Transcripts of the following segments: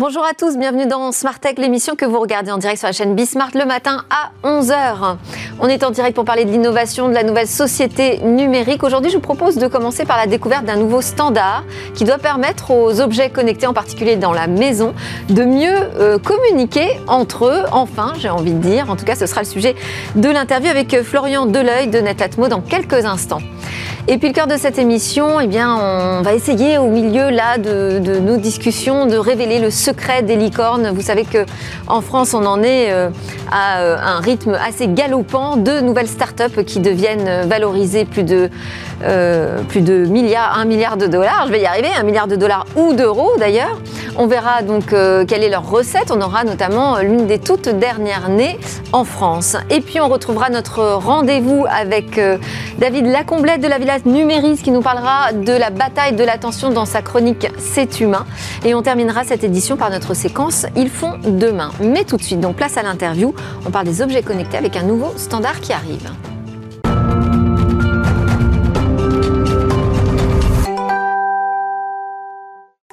Bonjour à tous, bienvenue dans Smart Tech, l'émission que vous regardez en direct sur la chaîne Bismart le matin à 11h. On est en direct pour parler de l'innovation, de la nouvelle société numérique. Aujourd'hui, je vous propose de commencer par la découverte d'un nouveau standard qui doit permettre aux objets connectés, en particulier dans la maison, de mieux euh, communiquer entre eux. Enfin, j'ai envie de dire, en tout cas, ce sera le sujet de l'interview avec euh, Florian Deleuil de Netatmo dans quelques instants. Et puis le cœur de cette émission, eh bien, on va essayer au milieu là de, de, nos discussions de révéler le secret des licornes. Vous savez que en France, on en est euh, à un rythme assez galopant deux nouvelles startups qui deviennent valoriser plus de, euh, plus de milliards, un milliard de dollars. Je vais y arriver, un milliard de dollars ou d'euros d'ailleurs. On verra donc euh, quelle est leur recette. On aura notamment l'une des toutes dernières nées en France. Et puis on retrouvera notre rendez-vous avec euh, David Lacomblette de la Village Numéris qui nous parlera de la bataille de l'attention dans sa chronique C'est humain. Et on terminera cette édition par notre séquence Ils font demain. Mais tout de suite, donc place à l'interview. On parle des objets connectés avec un nouveau standard qui arrive.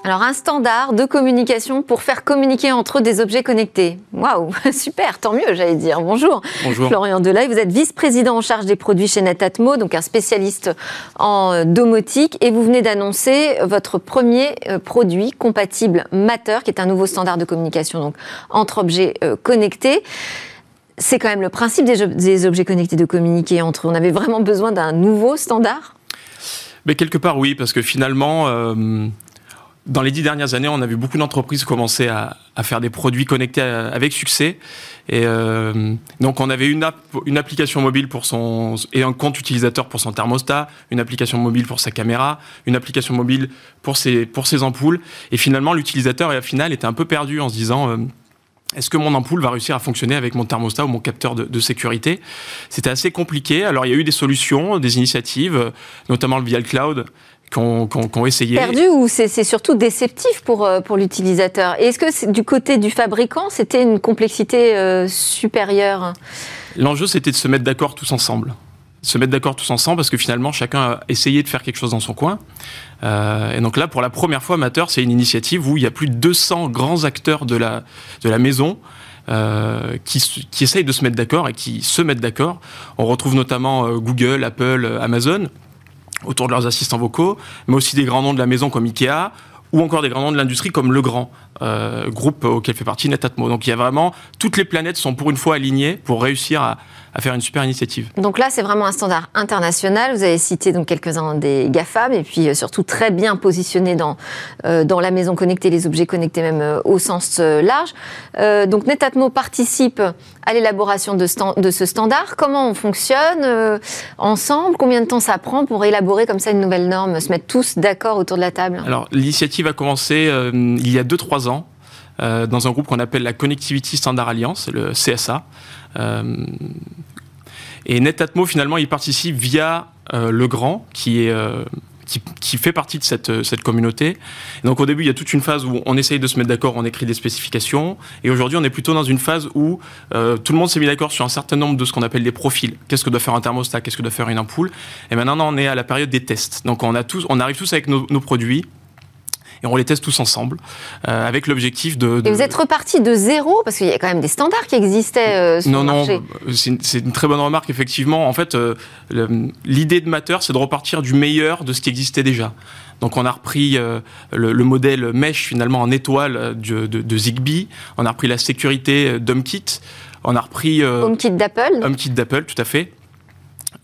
Alors un standard de communication pour faire communiquer entre eux des objets connectés. Waouh, super, tant mieux, j'allais dire. Bonjour. Bonjour. Florian Delay, vous êtes vice-président en charge des produits chez Netatmo, donc un spécialiste en domotique, et vous venez d'annoncer votre premier euh, produit compatible Matter, qui est un nouveau standard de communication donc entre objets euh, connectés c'est quand même le principe des, objets connectés de communiquer entre eux. On avait vraiment besoin d'un nouveau standard? Mais quelque part, oui, parce que finalement, euh, dans les dix dernières années, on a vu beaucoup d'entreprises commencer à, faire des produits connectés avec succès. Et euh, donc, on avait une, application mobile pour son et un compte utilisateur pour son thermostat, une application mobile pour sa caméra, une application mobile pour ses pour ses ampoules. Et finalement, l'utilisateur, au final, était un peu perdu en se disant euh, est-ce que mon ampoule va réussir à fonctionner avec mon thermostat ou mon capteur de, sécurité? C'était assez compliqué. Alors il y a eu des solutions, des initiatives, notamment via le cloud, qui ont, essayé. Perdu ou c'est surtout déceptif pour, euh, pour l'utilisateur? Est-ce que du côté du fabricant, c'était une complexité euh, supérieure? L'enjeu, c'était de se mettre d'accord tous ensemble se mettre d'accord tous ensemble parce que finalement chacun a essayé de faire quelque chose dans son coin. Euh, et donc là, pour la première fois, Matter, c'est une initiative où il y a plus de 200 grands acteurs de la, de la maison euh, qui, qui essayent de se mettre d'accord et qui se mettent d'accord. On retrouve notamment Google, Apple, Amazon autour de leurs assistants vocaux, mais aussi des grands noms de la maison comme Ikea ou encore des grands noms de l'industrie comme Legrand, euh, groupe auquel fait partie Netatmo. Donc il y a vraiment toutes les planètes sont pour une fois alignées pour réussir à, à faire une super initiative. Donc là, c'est vraiment un standard international. Vous avez cité donc quelques-uns des GAFAM et puis euh, surtout très bien positionné dans, euh, dans la maison connectée, les objets connectés même euh, au sens large. donc Netatmo participe à l'élaboration de, de, ce standard. Comment on fonctionne ensemble? Combien de temps ça prend pour élaborer comme ça une nouvelle norme, se mettre tous d'accord autour de la table? Alors l'initiative a commencé il y a 2-3 ans. Dans un groupe qu'on appelle la Connectivity Standard Alliance, le CSA. Et Netatmo, finalement, il participe via euh, Le Grand, qui est... Euh, qui, fait partie de cette, cette communauté. donc au début, il y a toute une phase où on essaye de se mettre d'accord, on écrit des spécifications. Et aujourd'hui, on est plutôt dans une phase où euh, tout le monde s'est mis d'accord sur un certain nombre de ce qu'on appelle des profils. Qu'est-ce que doit faire un thermostat? Qu'est-ce que doit faire une ampoule? Et maintenant, on est à la période des tests. Donc on, a tous, on arrive tous avec nos produits et on les teste tous ensemble euh, avec l'objectif de, Et vous êtes reparti de zéro parce qu'il y a quand même des standards qui existaient euh, sur non, le marché. Non, c'est une, très bonne remarque effectivement. En fait, euh, l'idée de Matter, c'est de repartir du meilleur de ce qui existait déjà. Donc on a repris le, modèle mesh finalement en étoile de, de, Zigbee, on a repris la sécurité d'HomeKit, on a repris HomeKit d'Apple. HomeKit d'Apple, tout à fait.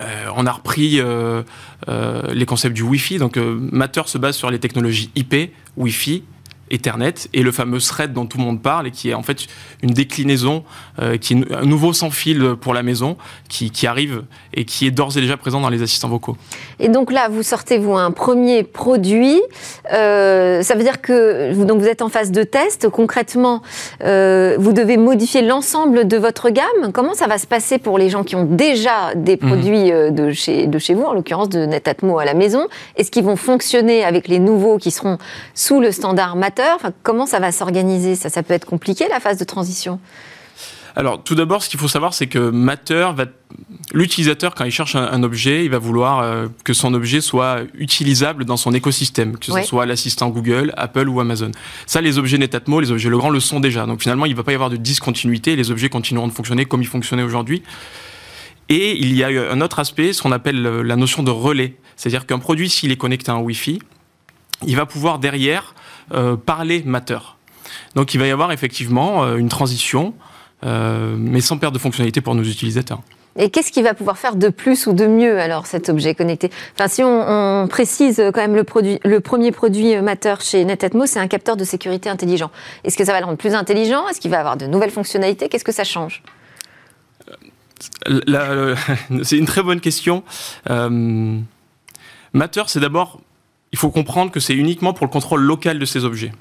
Euh, on a repris euh, euh, les concepts du Wi-Fi. Donc, Matter se base sur les technologies IP, Wi-Fi, Ethernet et le fameux thread dont tout le monde parle et qui est en fait une déclinaison euh, qui est un nouveau sans fil pour la maison qui, arrive et qui est d'ores et déjà présent dans les assistants vocaux. Et donc là, vous sortez vous un premier produit. Euh, ça veut dire que donc vous êtes en phase de test. Concrètement, euh, vous devez modifier l'ensemble de votre gamme. Comment ça va se passer pour les gens qui ont déjà des mhm. produits de, chez, de chez vous, en l'occurrence de Netatmo à la maison? Est-ce qu'ils vont fonctionner avec les nouveaux qui seront sous le standard Matter Enfin, comment ça va s'organiser ça, ça peut être compliqué la phase de transition. Alors, tout d'abord, ce qu'il faut savoir, c'est que Matter va. L'utilisateur, quand il cherche un, objet, il va vouloir euh, que son objet soit utilisable dans son écosystème, que ce soit l'assistant Google, Apple ou Amazon. Ça, les objets Netatmo, les objets Legrand le sont déjà. Donc finalement, il ne va pas y avoir de discontinuité. Les objets continueront de fonctionner comme ils fonctionnaient aujourd'hui. Et il y a un autre aspect, ce qu'on appelle euh, la notion de relais. C'est-à-dire qu'un produit, s'il est connecté à un Wi-Fi, il va pouvoir derrière euh, parler Matter. Donc il va y avoir effectivement une transition euh, mais sans perte de fonctionnalité pour nos utilisateurs. Et qu'est-ce qu'il va pouvoir faire de plus ou de mieux alors cet objet connecté? Enfin, si on, précise quand même le, produit, le premier produit Matter chez Netatmo, c'est un capteur de sécurité intelligent. Est-ce que ça va le rendre plus intelligent? Est-ce qu'il va avoir de nouvelles fonctionnalités? Qu'est-ce que ça change? Euh, C'est une très bonne question. Euh, Matter, c'est d'abord, il faut comprendre que c'est uniquement pour le contrôle local de ces objets.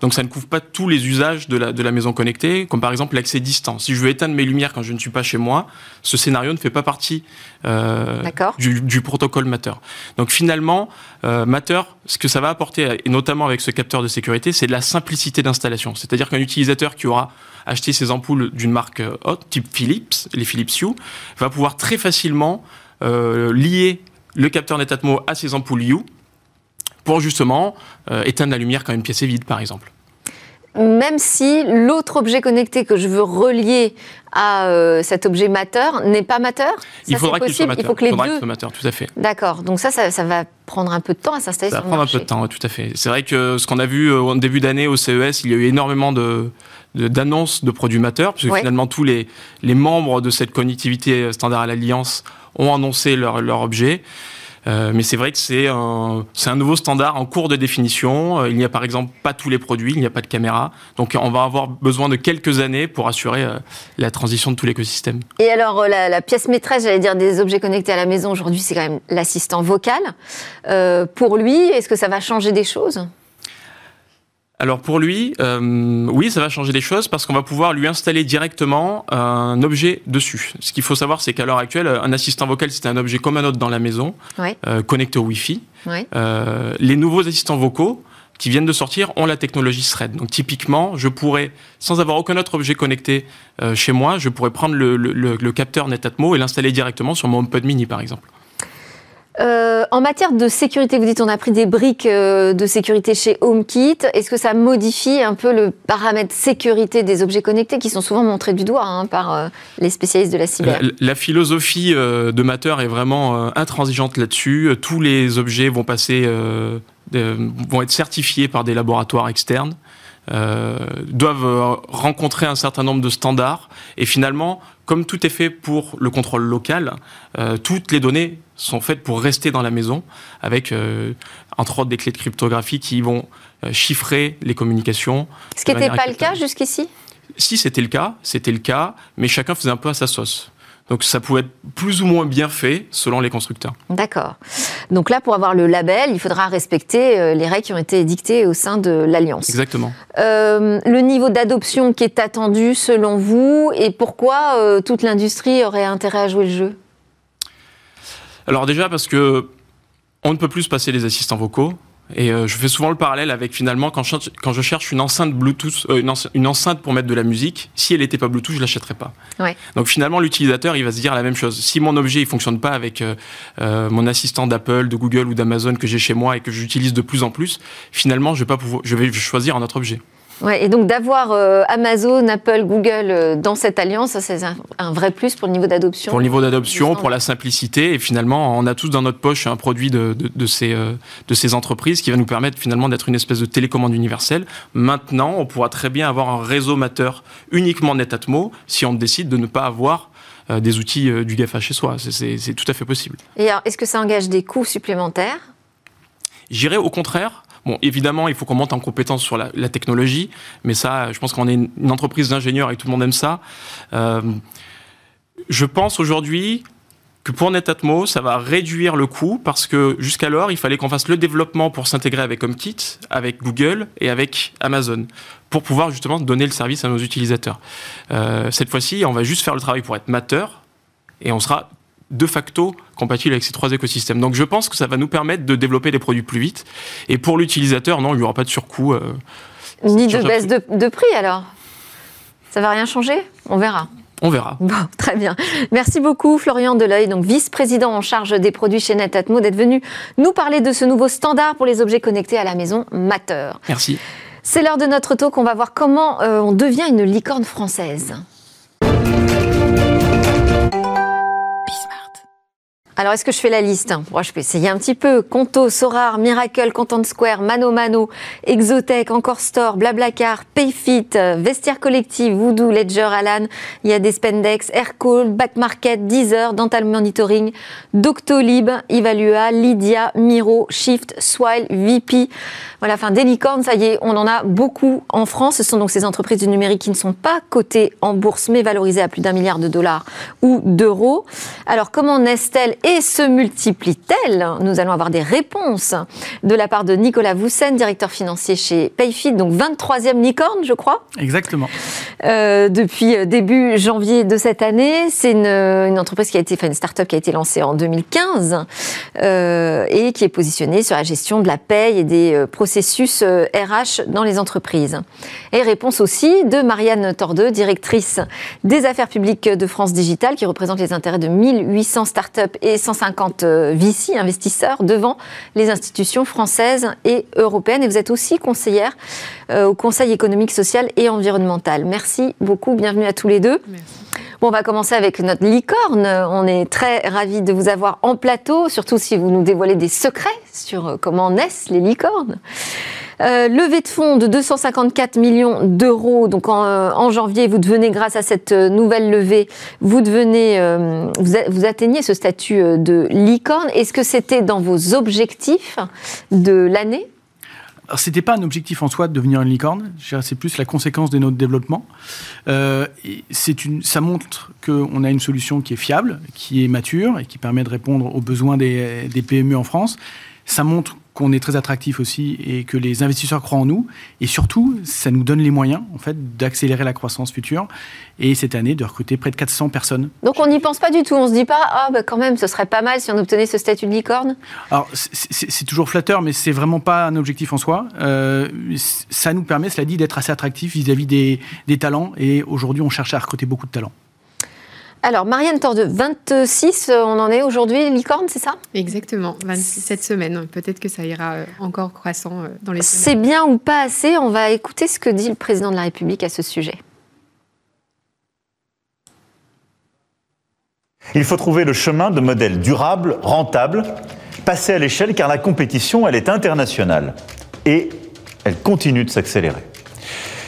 Donc ça ne couvre pas tous les usages de la, de la maison connectée, comme par exemple l'accès distant. Si je veux éteindre mes lumières quand je ne suis pas chez moi, ce scénario ne fait pas partie euh, du, protocole Matter. Donc finalement, euh, Matter, ce que ça va apporter, et notamment avec ce capteur de sécurité, c'est de la simplicité d'installation. C'est-à-dire qu'un utilisateur qui aura acheté ses ampoules d'une marque euh, haute, type Philips, les Philips Hue, va pouvoir très facilement lier le capteur Netatmo à ses ampoules Hue pour justement euh, éteindre la lumière quand une pièce est vide, par exemple. Même si l'autre objet connecté que je veux relier à euh, cet objet Matter n'est pas Matter Il faudra qu'il soit Matter. Il faut que les deux... Matter, tout à fait. D'accord. Donc ça, ça, va prendre un peu de temps à s'installer sur le marché. Ça va prendre un peu de temps, tout à fait. C'est vrai que ce qu'on a vu au euh, début d'année au CES, il y a eu énormément de d'annonces de, produits Matter, puisque finalement tous les, les membres de cette connectivité standard à l'Alliance ont annoncé leur, leur objet. Euh, mais c'est vrai que c'est un, nouveau standard en cours de définition. Euh, il n'y a par exemple pas tous les produits, il n'y a pas de caméra. Donc on va avoir besoin de quelques années pour assurer euh, la transition de tout l'écosystème. Et alors la, pièce maîtresse, j'allais dire, des objets connectés à la maison aujourd'hui, c'est quand même l'assistant vocal. pour lui, est-ce que ça va changer des choses? Alors pour lui, euh, oui, ça va changer les choses parce qu'on va pouvoir lui installer directement un objet dessus. Ce qu'il faut savoir, c'est qu'à l'heure actuelle, un assistant vocal, c'est un objet comme un autre dans la maison, euh, connecté au Wi-Fi. Euh, les nouveaux assistants vocaux qui viennent de sortir ont la technologie Thread. Donc typiquement, je pourrais, sans avoir aucun autre objet connecté chez moi, je pourrais prendre le, le capteur Netatmo et l'installer directement sur mon HomePod Mini, par exemple. Euh, en matière de sécurité, vous dites on a pris des briques euh, de sécurité chez HomeKit. Est-ce que ça modifie un peu le paramètre sécurité des objets connectés qui sont souvent montrés du doigt hein, par euh, les spécialistes de la cyber? La, philosophie de Matter est vraiment intransigeante là-dessus. Tous les objets vont passer, vont être certifiés par des laboratoires externes. doivent rencontrer un certain nombre de standards et finalement, comme tout est fait pour le contrôle local, toutes les données sont faites pour rester dans la maison, avec euh, entre autres des clés de cryptographie qui vont euh, chiffrer les communications. Ce qui n'était pas le cas jusqu'ici? Si c'était le cas, c'était le cas, mais chacun faisait un peu à sa sauce. Donc ça pouvait être plus ou moins bien fait selon les constructeurs. D'accord. Donc là, pour avoir le label, il faudra respecter euh, les règles qui ont été édictées au sein de l'Alliance. Exactement. le niveau d'adoption qui est attendu selon vous et pourquoi toute l'industrie aurait intérêt à jouer le jeu? Alors déjà parce que on ne peut plus se passer les assistants vocaux. Et euh, je fais souvent le parallèle avec finalement quand je, quand je cherche une enceinte Bluetooth, euh, une, enceinte pour mettre de la musique, si elle n'était pas Bluetooth, je l'achèterais pas. Donc finalement l'utilisateur il va se dire la même chose. Si mon objet il fonctionne pas avec euh, mon assistant d'Apple, de Google ou d'Amazon que j'ai chez moi et que j'utilise de plus en plus, finalement je vais pas pouvoir, je vais choisir un autre objet. Ouais, et donc d'avoir euh, Amazon, Apple, Google euh, dans cette alliance, c'est un, vrai plus pour le niveau d'adoption. Pour le niveau d'adoption, pour la simplicité, et finalement, on a tous dans notre poche un produit de, de, ces, euh, de ces entreprises qui va nous permettre finalement d'être une espèce de télécommande universelle. Maintenant, on pourra très bien avoir un réseau mateur uniquement Netatmo si on décide de ne pas avoir des outils du GAFA chez soi. C'est tout à fait possible. Et alors, est-ce que ça engage des coûts supplémentaires? J'irais au contraire Bon, évidemment, il faut qu'on monte en compétence sur la, technologie, mais ça, je pense qu'on est une, entreprise d'ingénieurs et tout le monde aime ça. Euh, je pense aujourd'hui que pour Netatmo, ça va réduire le coût parce que jusqu'alors, il fallait qu'on fasse le développement pour s'intégrer avec HomeKit, avec Google et avec Amazon pour pouvoir justement donner le service à nos utilisateurs. Euh, cette fois-ci, on va juste faire le travail pour être mateur et on sera de facto compatible avec ces trois écosystèmes. Donc je pense que ça va nous permettre de développer des produits plus vite. Et pour l'utilisateur, non, il n'y aura pas de surcoût. Euh, Ni de baisse de, de prix alors Ça va rien changer? On verra. On verra. Bon, très bien. Merci beaucoup, Florian Deleuil, donc vice-président en charge des produits chez Netatmo, d'être venu nous parler de ce nouveau standard pour les objets connectés à la maison Matter. Merci. C'est l'heure de notre talk. On va voir comment euh, on devient une licorne française. Alors, est-ce que je fais la liste Moi, Je peux essayer un petit peu. Conto, Sorar, Miracle, Content Square, Mano Mano, Exotech, Encore Store, Blablacar, Payfit, Vestiaire Collective, Voodoo, Ledger, Alan. Il y a des Spendex, Aircall, Back Market, Deezer, Dental Monitoring, Doctolib, Evalua, Lydia, Miro, Shift, Swile, VP. Voilà, enfin, des licornes, ça y est, on en a beaucoup en France. Ce sont donc ces entreprises du numérique qui ne sont pas cotées en bourse, mais valorisées à plus d'un milliard de dollars ou d'euros. Alors, comment naissent-elles et se multiplient-elles Nous allons avoir des réponses de la part de Nicolas Voussen, directeur financier chez Payfit, donc 23e licorne, je crois. Exactement. Euh, depuis euh, début janvier de cette année. C'est une, une, entreprise qui a été, enfin une start-up qui a été lancée en 2015 euh, et qui est positionnée sur la gestion de la paye et des euh, processus RH euh, dans les entreprises. Et réponse aussi de Marianne Tordeux, directrice des affaires publiques de France Digital, qui représente les intérêts de 1800 start-up et 150 VC, investisseurs, devant les institutions françaises et européennes. Et vous êtes aussi conseillère euh, au Conseil économique, social et environnemental. Merci beaucoup, bienvenue à tous les deux. Bon, on va commencer avec notre licorne. On est très ravis de vous avoir en plateau, surtout si vous nous dévoilez des secrets sur comment naissent les licornes. Euh, levée de fonds de 254 millions d'euros. Donc en, en, janvier, vous devenez, grâce à cette nouvelle levée, vous devenez, euh, vous, atteignez ce statut de licorne. Est-ce que c'était dans vos objectifs de l'année? C'était pas un objectif en soi de devenir une licorne. C'est plus la conséquence de notre développement. Euh, c'est une, ça montre qu'on a une solution qui est fiable, qui est mature et qui permet de répondre aux besoins des, des PME en France. Ça montre qu'on est très attractif aussi et que les investisseurs croient en nous. Et surtout, ça nous donne les moyens en fait d'accélérer la croissance future et cette année de recruter près de 400 personnes. Donc on n'y pense pas du tout. On se dit pas ah bah quand même ce serait pas mal si on obtenait ce statut de licorne. Alors c'est toujours flatteur, mais c'est vraiment pas un objectif en soi. Euh, ça nous permet, cela dit, d'être assez attractif vis-à-vis -vis des, des talents. Et aujourd'hui, on cherche à recruter beaucoup de talents. Alors, Marianne Tordeux, 26, on en est aujourd'hui, licorne, c'est ça? Exactement, 26 cette semaine. Peut-être que ça ira encore croissant dans les C'est bien ou pas assez? On va écouter ce que dit le président de la République à ce sujet. Il faut trouver le chemin de modèles durables, rentables, passer à l'échelle car la compétition, elle est internationale et elle continue de s'accélérer.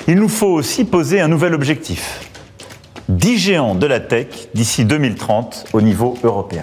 Il nous faut aussi poser un nouvel objectif 10 géants de la tech d'ici 2030 au niveau européen.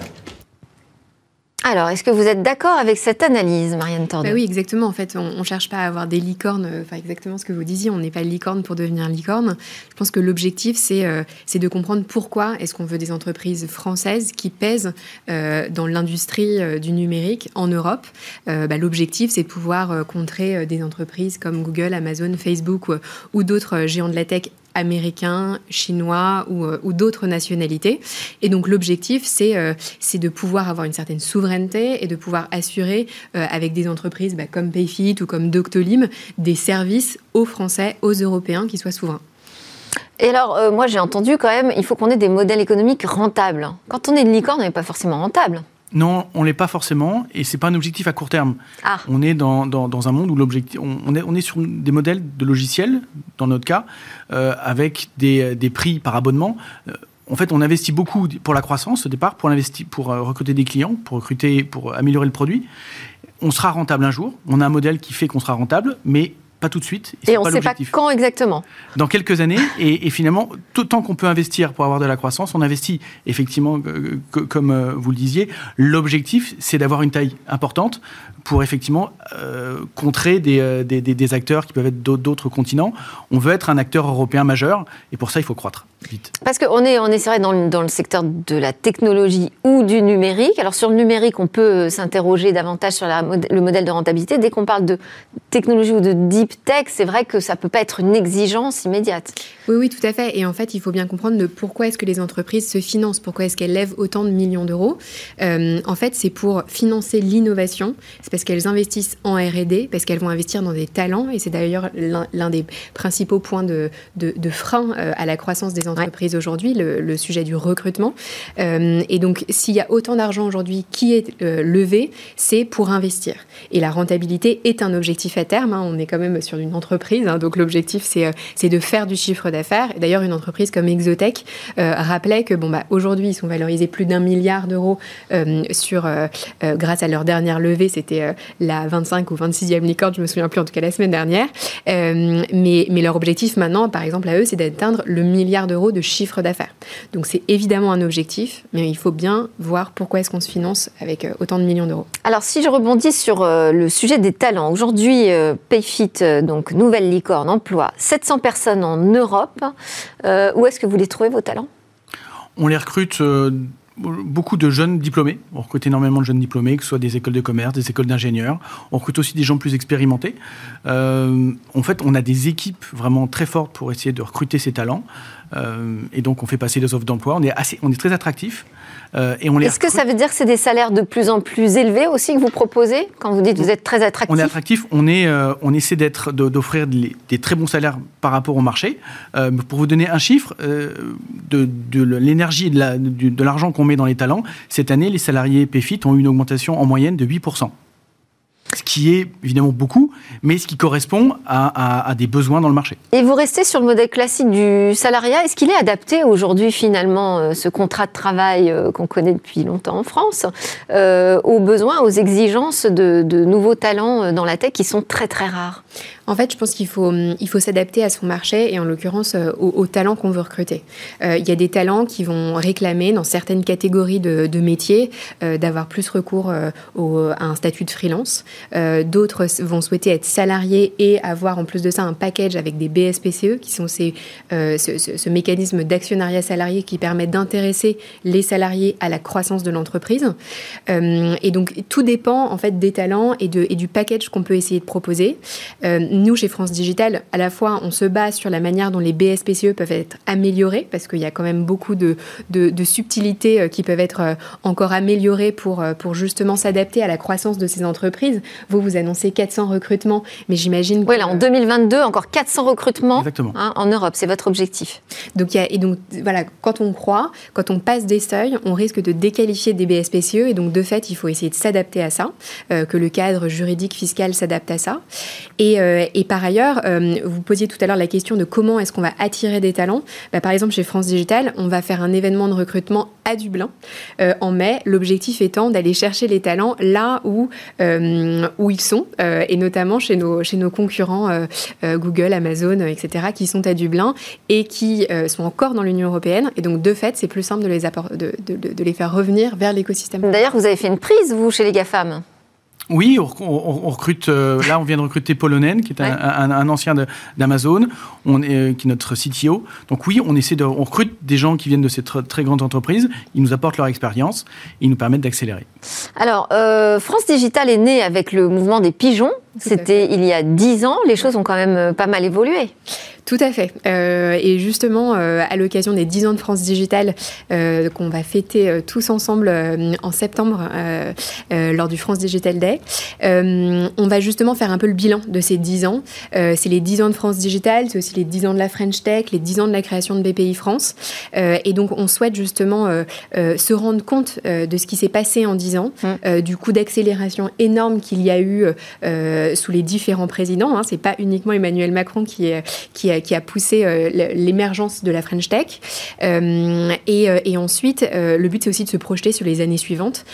Alors, est-ce que vous êtes d'accord avec cette analyse, Marianne Tordeux bah Oui, exactement. En fait, on ne cherche pas à avoir des licornes, enfin exactement ce que vous disiez, on n'est pas licorne pour devenir licorne. Je pense que l'objectif, c'est euh, de comprendre pourquoi est-ce qu'on veut des entreprises françaises qui pèsent euh, dans l'industrie euh, du numérique en Europe. Bah, l'objectif, c'est de pouvoir contrer des entreprises comme Google, Amazon, Facebook ou, ou d'autres géants de la tech américains, chinois ou, euh, ou d'autres nationalités. Et donc l'objectif, c'est euh, de pouvoir avoir une certaine souveraineté et de pouvoir assurer euh, avec des entreprises bah, comme Payfit ou comme Doctolib des services aux Français, aux Européens qui soient souverains. Et alors, moi j'ai entendu quand même, il faut qu'on ait des modèles économiques rentables. Quand on est une licorne, on n'est pas forcément rentable. Non, on l'est pas forcément, et c'est pas un objectif à court terme. Ah. On est dans, dans, dans un monde où l'objectif, on, on, est, on est sur des modèles de logiciels, dans notre cas, euh, avec des, des, prix par abonnement. Euh, en fait, on investit beaucoup pour la croissance au départ, pour, investir, pour euh, recruter des clients, pour recruter, pour améliorer le produit. On sera rentable un jour. On a un modèle qui fait qu'on sera rentable, mais pas tout de suite. Et, et on ne sait pas quand exactement. Dans quelques années. Et, et finalement, tout tant qu'on peut investir pour avoir de la croissance, on investit. Effectivement, euh, comme euh, vous le disiez, l'objectif, c'est d'avoir une taille importante pour effectivement euh, contrer des, des, des, acteurs qui peuvent être d'autres continents. On veut être un acteur européen majeur. Et pour ça, il faut croître. Vite. Parce qu'on est, on est c'est vrai, dans le, dans le secteur de la technologie ou du numérique. Alors, sur le numérique, on peut s'interroger davantage sur la, le modèle de rentabilité. Dès qu'on parle de technologie ou de deep tech, c'est vrai que ça peut pas être une exigence immédiate. Oui, oui, tout à fait. Et en fait, il faut bien comprendre pourquoi est-ce que les entreprises se financent, pourquoi est-ce qu'elles lèvent autant de millions d'euros. Euh, en fait, c'est pour financer l'innovation, c'est parce qu'elles investissent en R&D, parce qu'elles vont investir dans des talents, et c'est d'ailleurs l'un des principaux points de, de, frein euh, à la croissance des entreprises aujourd'hui, le, sujet du recrutement. Euh, et donc, s'il y a autant d'argent aujourd'hui qui est levé, c'est pour investir. Et la rentabilité est un objectif à terme. Hein. On est quand même sur une entreprise, hein. donc l'objectif, c'est de faire du chiffre d'affaires. D'ailleurs, une entreprise comme Exotech rappelait que, bon, bah, aujourd'hui, ils sont valorisés plus d'un milliard d'euros sur, grâce à leur dernière levée, c'était la 25 ou 26e licorne, je me souviens plus en tout cas la semaine dernière. Euh, mais, mais leur objectif maintenant, par exemple à eux, c'est d'atteindre le milliard d'euros de chiffre d'affaires. Donc c'est évidemment un objectif, mais il faut bien voir pourquoi est-ce qu'on se finance avec euh, autant de millions d'euros. Alors si je rebondis sur euh, le sujet des talents, aujourd'hui Payfit, donc nouvelle licorne, emploie 700 personnes en Europe. où est-ce que vous les trouvez vos talents? On les recrute beaucoup de jeunes diplômés. On recrute énormément de jeunes diplômés, que ce soit des écoles de commerce, des écoles d'ingénieurs. On recrute aussi des gens plus expérimentés. Euh, en fait, on a des équipes vraiment très fortes pour essayer de recruter ces talents. Euh, et donc, on fait passer les offres d'emploi. On est, assez, on est très attractif. Euh, Est-ce que ça veut dire que c'est des salaires de plus en plus élevés aussi que vous proposez quand vous dites que vous êtes très attractif On est attractif, on, est, on essaie d'être, d'offrir des très bons salaires par rapport au marché. Euh, pour vous donner un chiffre, de, de l'énergie et de l'argent qu'on met dans les talents, cette année, les salariés PFIT ont eu une augmentation en moyenne de 8% ce qui est évidemment beaucoup, mais ce qui correspond à, des besoins dans le marché. Et vous restez sur le modèle classique du salariat. Est-ce qu'il est adapté aujourd'hui finalement, euh, ce contrat de travail euh, qu'on connaît depuis longtemps en France, euh, aux besoins, aux exigences de, nouveaux talents dans la tech qui sont très très rares? En fait, je pense qu'il faut, il faut s'adapter à son marché et en l'occurrence aux, talents qu'on veut recruter. il y a des talents qui vont réclamer dans certaines catégories de, métiers d'avoir plus recours à un statut de freelance. Euh, d'autres vont souhaiter être salariés et avoir en plus de ça un package avec des BSPCE, qui sont ces, euh, ce, mécanisme d'actionnariat salarié qui permet d'intéresser les salariés à la croissance de l'entreprise. Euh, et donc tout dépend en fait des talents et, de, et du package qu'on peut essayer de proposer. Nous, chez France Digital, à la fois on se base sur la manière dont les BSPCE peuvent être améliorés, parce qu'il y a quand même beaucoup de, de, de subtilités qui peuvent être encore améliorées pour, pour justement s'adapter à la croissance de ces entreprises. Vous, vous annoncez 400 recrutements, mais j'imagine que... Oui, là, en 2022, encore 400 recrutements hein, en Europe. C'est votre objectif. Donc, y a, et donc, voilà, quand on croit, quand on passe des seuils, on risque de déqualifier des BSPCE. Et donc, de fait, il faut essayer de s'adapter à ça, euh, que le cadre juridique fiscal s'adapte à ça. Et, euh, et par ailleurs, euh, vous posiez tout à l'heure la question de comment est-ce qu'on va attirer des talents. Bah, par exemple, chez France Digital, on va faire un événement de recrutement à Dublin en mai. L'objectif étant d'aller chercher les talents là où où ils sont, euh, et notamment chez nos, chez nos concurrents euh, euh, Google, Amazon, etc., qui sont à Dublin et qui sont encore dans l'Union européenne. Et donc, de fait, c'est plus simple de les, de, de les faire revenir vers l'écosystème. D'ailleurs, vous avez fait une prise, vous, chez les GAFAM oui, on, recrute. Euh, là, on vient de recruter Polonen, qui est un, ancien d'Amazon, on est, euh, qui est notre CTO. Donc oui, on essaie de, on recrute des gens qui viennent de ces très grandes entreprises. Ils nous apportent leur expérience, et ils nous permettent d'accélérer. Alors, euh, France Digital est née avec le mouvement des pigeons. C'était il y a dix ans. Les choses ont quand même pas mal évolué. Tout à fait. Euh, et justement, euh, à l'occasion des 10 ans de France Digitale, euh, qu'on va fêter tous ensemble en septembre lors du France Digital Day, on va justement faire un peu le bilan de ces 10 ans. c'est les 10 ans de France Digital, c'est aussi les 10 ans de la French Tech, les 10 ans de la création de BPI France. et donc, on souhaite justement se rendre compte de ce qui s'est passé en 10 ans, mmh. du coup d'accélération énorme qu'il y a eu sous les différents présidents. Hein. C'est pas uniquement Emmanuel Macron qui, est, qui a qui a poussé euh, l'émergence de la French Tech. Euh, euh, et, ensuite, le but, c'est aussi de se projeter sur les années suivantes.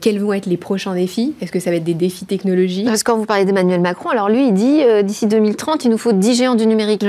quels vont être les prochains défis? Est-ce que ça va être des défis technologiques? Parce que quand vous parlez d'Emmanuel Macron, alors lui, il dit d'ici 2030, il nous faut 10 géants du numérique.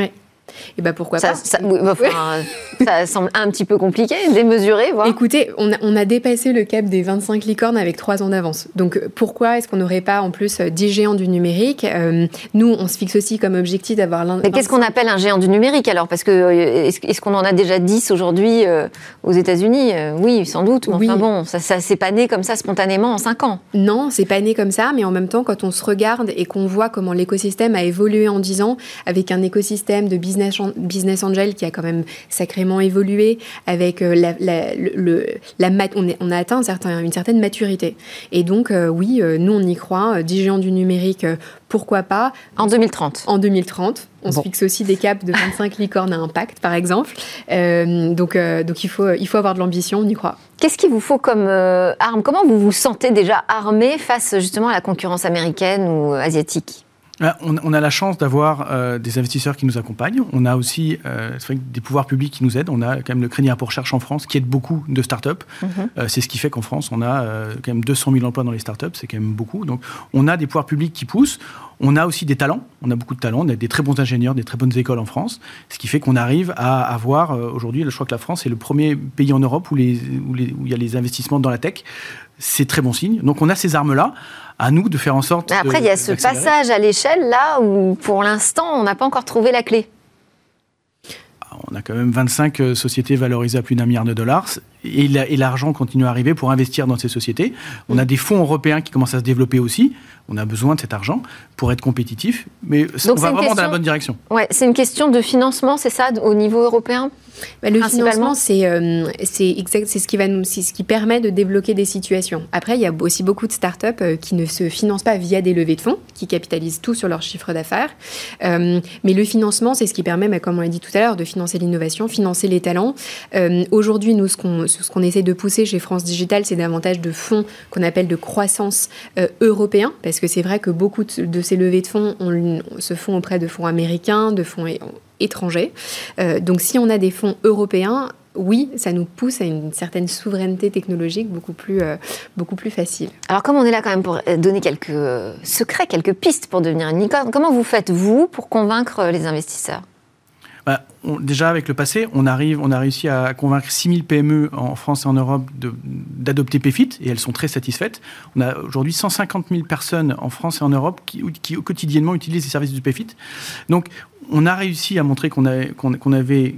Et bah pourquoi ça, pas ça, oui, enfin, ça, semble un petit peu compliqué, démesuré, voire. Écoutez, on a, on a, dépassé le cap des 25 licornes avec 3 ans d'avance. Donc pourquoi est-ce qu'on n'aurait pas en plus 10 géants du numérique? Euh, Nous, on se fixe aussi comme objectif d'avoir l'un. Mais qu'est-ce qu'on appelle un géant du numérique alors? Parce que euh, est-ce qu'on en a déjà 10 aujourd'hui euh, aux États-Unis? Oui, sans doute. Mais oui. enfin bon, ça, ça c'est pas né comme ça spontanément en 5 ans. Non, c'est pas né comme ça, mais en même temps, quand on se regarde et qu'on voit comment l'écosystème a évolué en 10 ans, avec un écosystème de business business angel qui a quand même sacrément évolué avec euh, la, la, le, la mat on, est, on, a atteint un certain, une certaine maturité. Et donc, euh, oui, euh, nous, on y croit. 10 géants du numérique, pourquoi pas En 2030. En 2030. On bon. se fixe aussi des caps de 25 licornes à impact, par exemple. Euh, donc, euh, donc il, faut, il faut avoir de l'ambition, on y croit. Qu'est-ce qu'il vous faut comme euh, arme? Comment vous vous sentez déjà armé face justement à la concurrence américaine ou asiatique? On, a la chance d'avoir euh, des investisseurs qui nous accompagnent. On a aussi euh, vrai, des pouvoirs publics qui nous aident. On a quand même le Crédit pour recherche en France qui aide beaucoup de startups. Mm -hmm. euh, c'est ce qui fait qu'en France, on a quand même 200 000 emplois dans les startups. C'est quand même beaucoup. Donc, on a des pouvoirs publics qui poussent. On a aussi des talents. On a beaucoup de talents. On a des très bons ingénieurs, des très bonnes écoles en France. Ce qui fait qu'on arrive à avoir aujourd'hui, je crois que la France est le premier pays en Europe où, les, où, les, où il y a les investissements dans la tech. C'est très bon signe. Donc, on a ces armes-là à nous de faire en sorte. Mais après, il y a ce passage à l'échelle là où, pour l'instant, on n'a pas encore trouvé la clé. On a quand même 25 sociétés valorisées à plus d'un milliard de dollars et l'argent continue à arriver pour investir dans ces sociétés. On a des fonds européens qui commencent à se développer aussi. On a besoin de cet argent pour être compétitif, mais Donc on va vraiment question... dans la bonne direction. Ouais, c'est une question de financement, c'est ça, au niveau européen? Bah, le financement, c'est euh, ce qui va nous, c'est ce qui permet de débloquer des situations. Après, il y a aussi beaucoup de startups euh, qui ne se financent pas via des levées de fonds, qui capitalisent tout sur leur chiffre d'affaires. Euh, mais le financement, c'est ce qui permet, bah, comme on l'a dit tout à l'heure, de financer l'innovation, financer les talents. Euh, Aujourd'hui, nous, ce qu'on essaie de pousser chez France Digital, c'est davantage de fonds qu'on appelle de croissance européens, parce que c'est vrai que beaucoup de ces levées de fonds on, se font auprès de fonds américains, de fonds étrangers. Euh, donc si on a des fonds européens, oui, ça nous pousse à une certaine souveraineté technologique beaucoup plus, euh, beaucoup plus facile. Alors comme on est là quand même pour donner quelques secrets, quelques pistes pour devenir une licorne, comment vous faites, vous, pour convaincre les investisseurs? Bah, on, déjà avec le passé, on, arrive, on a réussi à convaincre 6000 PME en France et en Europe d'adopter PFIT et elles sont très satisfaites. On a aujourd'hui 150 000 personnes en France et en Europe qui, qui quotidiennement utilisent les services du PFIT. Donc on a réussi à montrer qu'on qu qu avait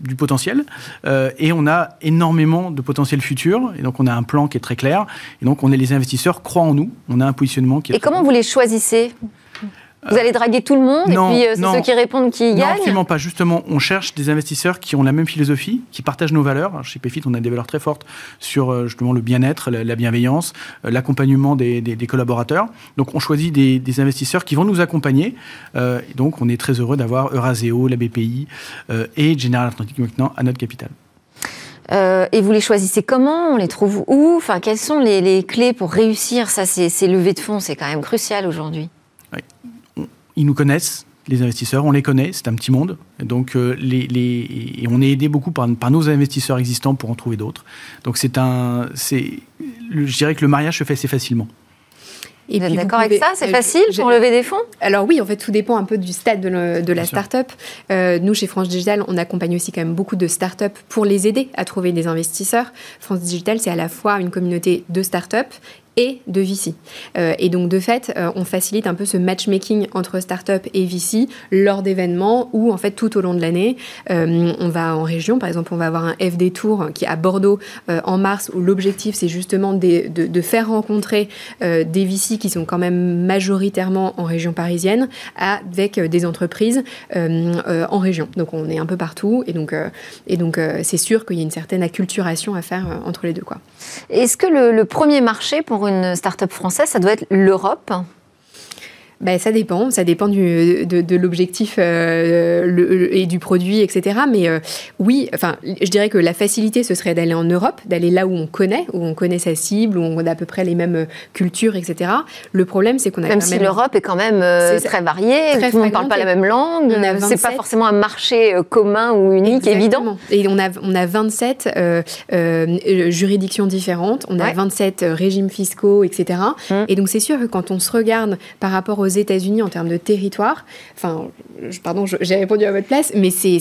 du potentiel euh, et on a énormément de potentiel futur et donc on a un plan qui est très clair et donc on est les investisseurs croient en nous on a un positionnement qui est et comment bon. vous les choisissez? Vous allez draguer tout le monde non, et puis euh, c'est ceux qui répondent qui non, gagnent absolument pas. Justement, on cherche des investisseurs qui ont la même philosophie, qui partagent nos valeurs. Chez PFIT, on a des valeurs très fortes sur euh, justement le bien-être, la, la, bienveillance, euh, l'accompagnement des, des, des, collaborateurs. Donc, on choisit des, des, investisseurs qui vont nous accompagner. Euh, et donc, on est très heureux d'avoir Euraseo, la BPI euh, et General Atlantic maintenant à notre capital. Euh, et vous les choisissez comment? On les trouve où? Enfin, quelles sont les, les clés pour réussir? Ça ces, ces levées de fonds, c'est quand même crucial aujourd'hui. Oui ils nous connaissent, les investisseurs, on les connaît, c'est un petit monde. Donc, euh, les, les, et on est aidé beaucoup par, par, nos investisseurs existants pour en trouver d'autres. Donc, c'est un, c'est, je dirais que le mariage se fait assez facilement. Et vous êtes d'accord avec ça? C'est facile pour lever des fonds? Alors oui, en fait, tout dépend un peu du stade de, le, de la start-up. Euh, nous, chez France Digital, on accompagne aussi quand même beaucoup de start-up pour les aider à trouver des investisseurs. France Digital, c'est à la fois une communauté de start-up et de VC. Euh, et donc, de fait, euh, on facilite un peu ce matchmaking entre start-up et VC lors d'événements où, en fait, tout au long de l'année, euh, on va en région. Par exemple, on va avoir un FD Tour qui est à Bordeaux en mars où l'objectif, c'est justement de, faire rencontrer des VC qui sont quand même majoritairement en région parisienne avec des entreprises en région. Donc, on est un peu partout. Et donc, et donc c'est sûr qu'il y a une certaine acculturation à faire entre les deux. Est-ce que le premier marché pour une start-up française, ça doit être l'Europe ben, ça dépend, ça dépend du, de, de l'objectif euh, et du produit, etc. Mais euh, oui, enfin, je dirais que la facilité, ce serait d'aller en Europe, d'aller là où on connaît, où on connaît sa cible, où on a à peu près les mêmes cultures, etc. Le problème, c'est qu'on a même si l'Europe est quand même euh, très variée, très tout le monde ne parle pas la même langue, c'est pas forcément un marché commun ou unique, Exactement. évident. Et on a on a 27 juridictions différentes, on a ouais. 27 régimes fiscaux, etc. Hum. Et donc c'est sûr que quand on se regarde par rapport aux aux États-Unis en termes de territoire, enfin, pardon, j'ai répondu à votre place, mais c'est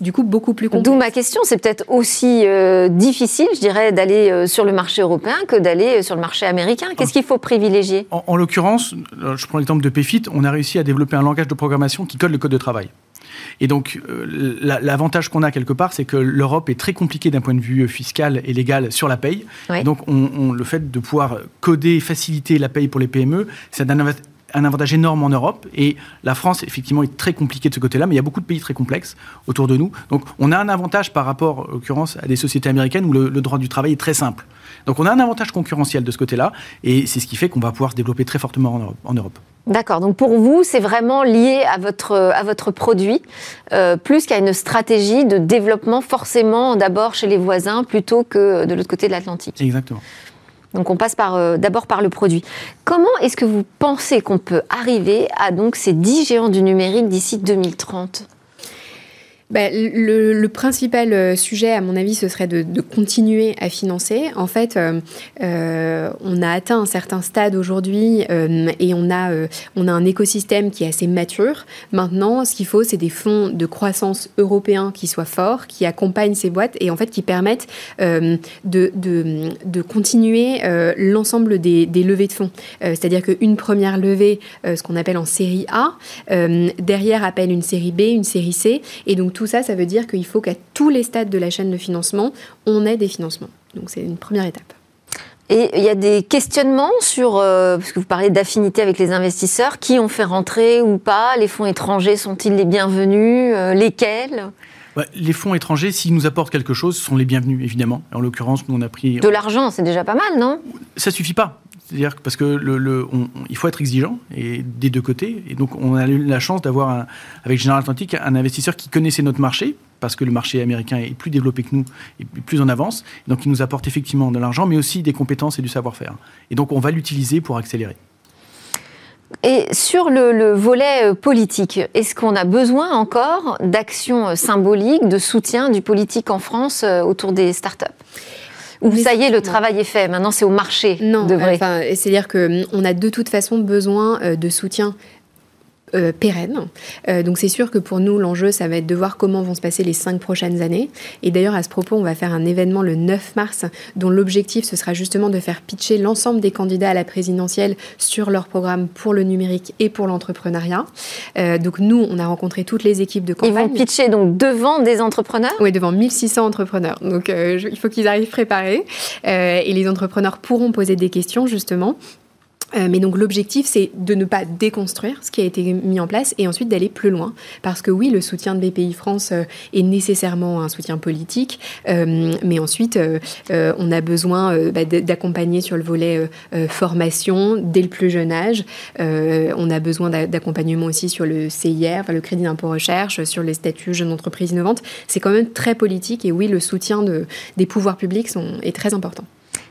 du coup beaucoup plus complexe. D'où ma question, c'est peut-être aussi euh, difficile, je dirais, d'aller euh, sur le marché européen que d'aller sur le marché américain. Qu'est-ce qu'il faut privilégier? En, en l'occurrence, je prends l'exemple de PFIT, on a réussi à développer un langage de programmation qui code le code de travail. Et donc, euh, l'avantage qu'on a quelque part, c'est que l'Europe est très compliquée d'un point de vue fiscal et légal sur la paye. donc, on, le fait de pouvoir coder, faciliter la paye pour les PME, c'est un, un avantage énorme en Europe. Et la France, effectivement, est très compliquée de ce côté-là, mais il y a beaucoup de pays très complexes autour de nous. Donc, on a un avantage par rapport, en l'occurrence, à des sociétés américaines où le, droit du travail est très simple. Donc, on a un avantage concurrentiel de ce côté-là, et c'est ce qui fait qu'on va pouvoir se développer très fortement en Europe. D'accord. Donc pour vous, c'est vraiment lié à votre, à votre produit, euh, plus qu'à une stratégie de développement forcément d'abord chez les voisins plutôt que de l'autre côté de l'Atlantique. Exactement. Donc on passe par, euh, d'abord par le produit. Comment est-ce que vous pensez qu'on peut arriver à donc ces 10 géants du numérique d'ici 2030 bah, le, principal euh, sujet, à mon avis, ce serait de, continuer à financer. En fait, euh, euh, on a atteint un certain stade aujourd'hui et on a, on a un écosystème qui est assez mature. Maintenant, ce qu'il faut, c'est des fonds de croissance européens qui soient forts, qui accompagnent ces boîtes et en fait qui permettent de, de, de, continuer l'ensemble des, des, levées de fonds. C'est-à-dire qu'une première levée, ce qu'on appelle en série A, derrière appelle une série B, une série C, et donc tout ça, ça veut dire qu'il faut qu'à tous les stades de la chaîne de financement, on ait des financements. Donc c'est une première étape. Et il y a des questionnements sur, euh, parce que vous parlez d'affinité avec les investisseurs, qui ont fait rentrer ou pas Les fonds étrangers sont-ils les bienvenus euh, Lesquels? Les fonds étrangers, s'ils nous apportent quelque chose, sont les bienvenus, évidemment. En l'occurrence, nous, on a pris... De l'argent, c'est déjà pas mal, non? Ça suffit pas. C'est-à-dire parce que le, il faut être exigeant des deux côtés. Et donc, on a eu la chance d'avoir, avec General Atlantic, un investisseur qui connaissait notre marché, parce que le marché américain est plus développé que nous, et plus en avance. Donc, il nous apporte effectivement de l'argent, mais aussi des compétences et du savoir-faire. Et donc, on va l'utiliser pour accélérer. Et sur le, volet euh, politique, est-ce qu'on a besoin encore d'actions euh, symboliques, de soutien du politique en France euh, autour des startups? Ou ça y est, le travail est fait. Maintenant, c'est au marché. Non, enfin, c'est-à-dire qu'on hum, a de toute façon besoin de soutien euh, pérenne. Euh, donc c'est sûr que pour nous, l'enjeu, ça va être de voir comment vont se passer les cinq prochaines années. Et d'ailleurs, à ce propos, on va faire un événement le 9 mars, dont l'objectif, ce sera justement de faire pitcher l'ensemble des candidats à la présidentielle sur leur programme pour le numérique et pour l'entrepreneuriat. Euh, donc nous, on a rencontré toutes les équipes de campagne. Ils vont pitcher donc devant des entrepreneurs Oui, devant 1600 entrepreneurs. Donc il faut qu'ils arrivent préparés. et les entrepreneurs pourront poser des questions, justement. Euh, mais donc l'objectif, c'est de ne pas déconstruire ce qui a été mis en place et ensuite d'aller plus loin. Parce que oui, le soutien de BPI France euh, est nécessairement un soutien politique, euh, mais ensuite, on a besoin bah, d'accompagner sur le volet formation dès le plus jeune âge. on a besoin d'accompagnement aussi sur le CIR, le crédit d'impôt recherche, sur les statuts jeunes entreprises innovantes. C'est quand même très politique et oui, le soutien de, des pouvoirs publics sont, est très important.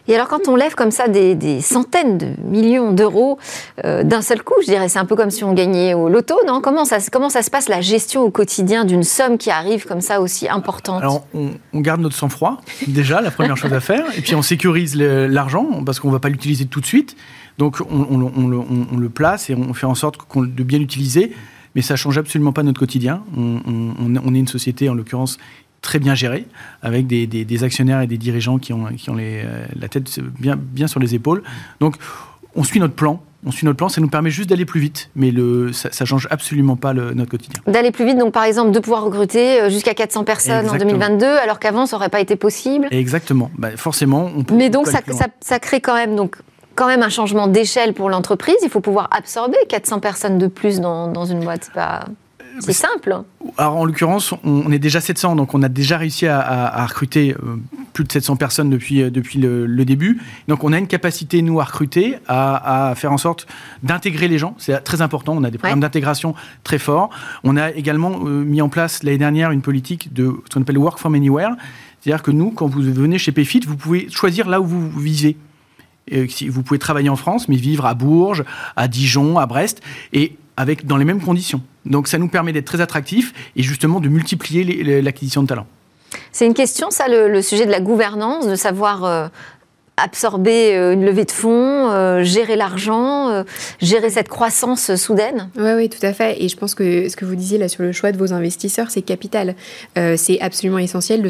Et alors, quand on lève comme ça des, centaines de millions d'euros euh, d'un seul coup, je dirais, c'est un peu comme si on gagnait au loto, non? Comment ça, se passe la gestion au quotidien d'une somme qui arrive comme ça aussi importante? Alors, on, garde notre sang-froid, déjà, la première chose à faire, et puis on sécurise l'argent parce qu'on ne va pas l'utiliser tout de suite. Donc, on, le place et on fait en sorte de bien l'utiliser mais ça change absolument pas notre quotidien. On, est une société, en l'occurrence, très bien géré, avec des, actionnaires et des dirigeants qui ont, qui ont les, euh, la tête bien, bien sur les épaules. Donc, on suit notre plan. On suit notre plan, ça nous permet juste d'aller plus vite, mais le, ça ne change absolument pas le, notre quotidien. D'aller plus vite, donc par exemple de pouvoir recruter euh, jusqu'à 400 personnes en 2022, alors qu'avant ça n'aurait pas été possible. Exactement, bah, forcément. On peut, mais donc ça, ça, ça, crée quand même donc quand même un changement d'échelle pour l'entreprise. Il faut pouvoir absorber 400 personnes de plus dans, dans une boîte. Pas... C'est simple. Alors en l'occurrence, on est déjà 700, donc on a déjà réussi à, recruter euh, plus de 700 personnes depuis, euh, depuis le, début. Donc on a une capacité, nous, à recruter, à, faire en sorte d'intégrer les gens. C'est très important. On a des programmes d'intégration très forts. On a également euh, mis en place l'année dernière une politique de ce qu'on appelle Work from Anywhere. C'est-à-dire que nous, quand vous venez chez Payfit, vous pouvez choisir là où vous vivez. Vous pouvez travailler en France, mais vivre à Bourges, à Dijon, à Brest. Et avec, dans les mêmes conditions. Donc ça nous permet d'être très attractifs et justement de multiplier l'acquisition de talents. C'est une question, ça, le, sujet de la gouvernance, de savoir euh, absorber une levée de fonds, gérer l'argent, gérer cette croissance soudaine Oui, oui, tout à fait. Et je pense que ce que vous disiez là sur le choix de vos investisseurs, c'est capital. c'est absolument essentiel de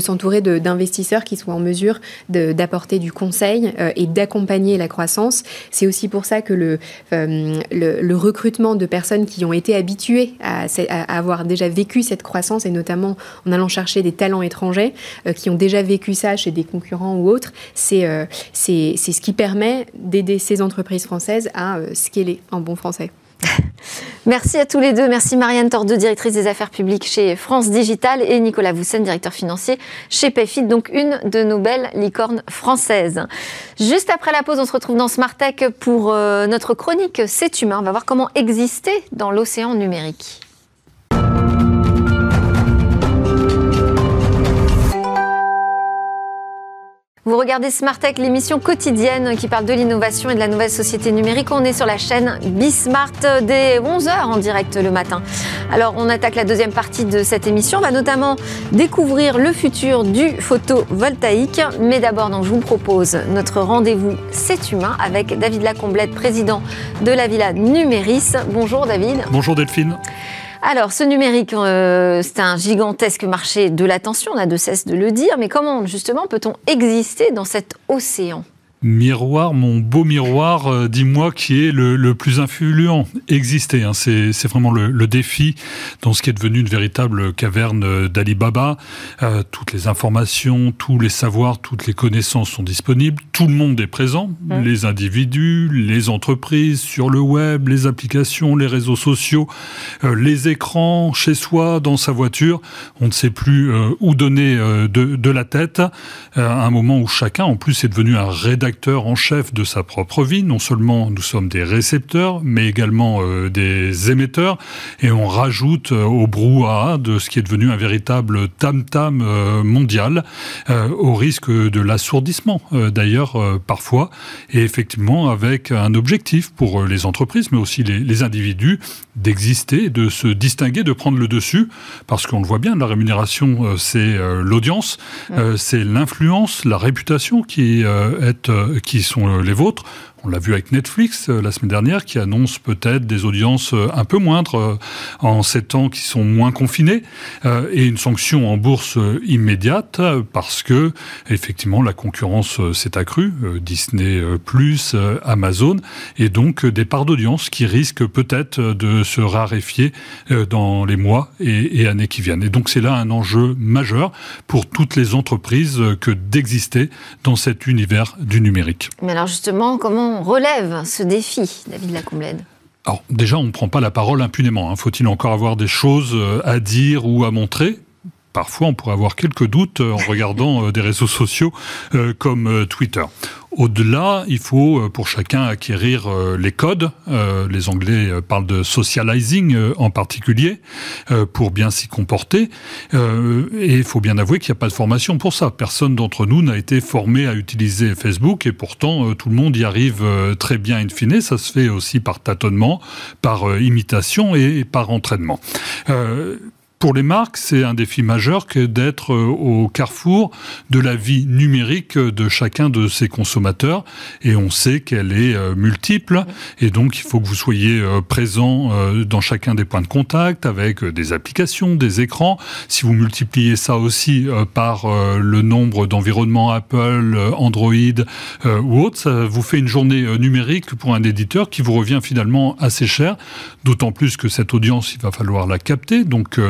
s'entourer d'investisseurs qui soient en mesure d'apporter du conseil et d'accompagner la croissance. C'est aussi pour ça que le, le, recrutement de personnes qui ont été habituées à, avoir déjà vécu cette croissance et notamment en allant chercher des talents étrangers euh, qui ont déjà vécu ça chez des concurrents ou autres, c'est euh, c'est ce qui permet d'aider ces entreprises françaises à euh, scaler en bon français. Merci à tous les deux. Merci Marianne Tordeux, directrice des affaires publiques chez France Digital, et Nicolas Voussen, directeur financier chez Payfit, donc une de nos belles licornes françaises. Juste après la pause, on se retrouve dans Smart Tech pour notre chronique C'est humain. On va voir comment exister dans l'océan numérique. Vous regardez Smart Tech, l'émission quotidienne qui parle de l'innovation et de la nouvelle société numérique. On est sur la chaîne Bismart dès 11h en direct le matin. Alors, on attaque la deuxième partie de cette émission. On va notamment découvrir le futur du photovoltaïque. Mais d'abord, je vous propose notre rendez-vous C'est humain avec David Lacomblette, président de la Villa Numéris. Bonjour David. Bonjour Delphine. Alors, ce numérique, euh, c'est un gigantesque marché de l'attention, on a de cesse de le dire, mais comment justement peut-on exister dans cet océan? Miroir, mon beau miroir, euh, dis-moi qui est le, plus influent. Exister, hein, c'est vraiment le, défi dans ce qui est devenu une véritable caverne d'Alibaba. Euh, toutes les informations, tous les savoirs, toutes les connaissances sont disponibles. Tout le monde est présent. Mmh. Les individus, les entreprises, sur le web, les applications, les réseaux sociaux, euh, les écrans, chez soi, dans sa voiture. On ne sait plus où donner de, de, la tête. à un moment où chacun, en plus, est devenu un rédacteur en chef de sa propre vie. Non seulement nous sommes des récepteurs, mais également euh, des émetteurs. Et on rajoute euh, au brouhaha de ce qui est devenu un véritable tam-tam euh, mondial, au risque de l'assourdissement d'ailleurs parfois. Et effectivement avec un objectif pour les entreprises, mais aussi les, les individus, d'exister, de se distinguer, de prendre le dessus. Parce qu'on le voit bien, la rémunération, c'est l'audience, c'est l'influence, la réputation qui est qui sont euh, les vôtres. On l'a vu avec Netflix euh, la semaine dernière, qui annonce peut-être des audiences un peu moindres en ces temps qui sont moins confinés, et une sanction en bourse immédiate parce que effectivement la concurrence s'est accrue, Disney Amazon, et donc des parts d'audience qui risquent peut-être de se raréfier dans les mois et années qui viennent. Et donc c'est là un enjeu majeur pour toutes les entreprises que d'exister dans cet univers du numérique. Mais alors justement, comment relève ce défi, David Lacomblède alors déjà, on ne prend pas la parole impunément. Hein. Faut-il encore avoir des choses euh, à dire ou à montrer? Parfois, on pourrait avoir quelques doutes euh, en regardant euh, des réseaux sociaux comme Twitter. Au-delà, il faut euh, pour chacun acquérir euh, les codes. Euh, les Anglais parlent de socializing en particulier pour bien s'y comporter. Et il faut bien avouer qu'il n'y a pas de formation pour ça. Personne d'entre nous n'a été formé à utiliser Facebook et pourtant tout le monde y arrive très bien in fine. Ça se fait aussi par tâtonnement, par imitation et par entraînement. Pour les marques, c'est un défi majeur que d'être euh, au carrefour de la vie numérique de chacun de ses consommateurs. Et on sait qu'elle est euh, multiple. Et donc, il faut que vous soyez euh, présent dans chacun des points de contact avec des applications, des écrans. Si vous multipliez ça aussi par le nombre d'environnements Apple, Android ou autres, ça vous fait une journée numérique pour un éditeur qui vous revient finalement assez cher. D'autant plus que cette audience, il va falloir la capter. Donc,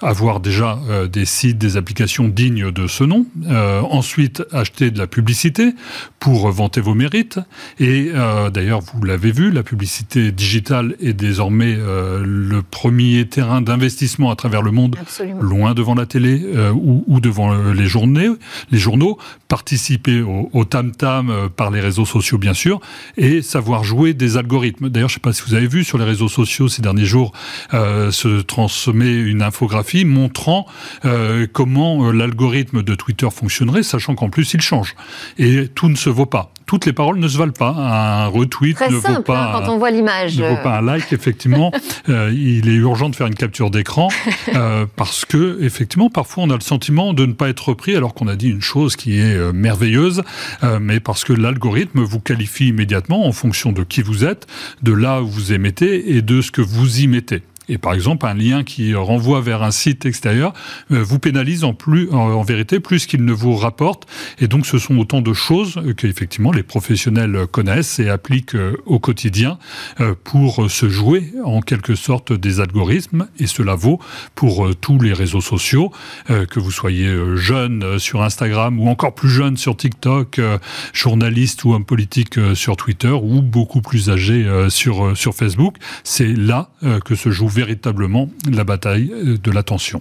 avoir déjà euh, des sites, des applications dignes de ce nom. Euh, ensuite, acheter de la publicité pour vanter vos mérites. Et euh, d'ailleurs, vous l'avez vu, la publicité digitale est désormais le premier terrain d'investissement à travers le monde, loin devant la télé ou, devant les, journées, les journaux. Participer au tam-tam par les réseaux sociaux, bien sûr, et savoir jouer des algorithmes. D'ailleurs, je ne sais pas si vous avez vu sur les réseaux sociaux ces derniers jours se transmet une info montrant euh, comment euh, l'algorithme de Twitter fonctionnerait, sachant qu'en plus il change. Et tout ne se vaut pas toutes les paroles ne se valent pas. Un retweet Très ne simple, vaut pas. hein, quand on voit l'image. ne vaut pas un like, effectivement. Euh, il est urgent de faire une capture d'écran euh, parce que, effectivement, parfois on a le sentiment de ne pas être repris alors qu'on a dit une chose qui est merveilleuse, mais parce que l'algorithme vous qualifie immédiatement en fonction de qui vous êtes, de là où vous émettez et de ce que vous y mettez. Et par exemple, un lien qui renvoie vers un site extérieur euh, vous pénalise en, plus, en, vérité plus qu'il ne vous rapporte. Et donc, ce sont autant de choses que effectivement les professionnels connaissent et appliquent euh, au quotidien euh, pour se jouer en quelque sorte des algorithmes. Et cela vaut pour tous les réseaux sociaux, que vous soyez jeune sur Instagram ou encore plus jeune sur TikTok, journaliste ou homme politique sur Twitter ou beaucoup plus âgé sur, sur Facebook. C'est là que se joue véritablement la bataille euh, de l'attention.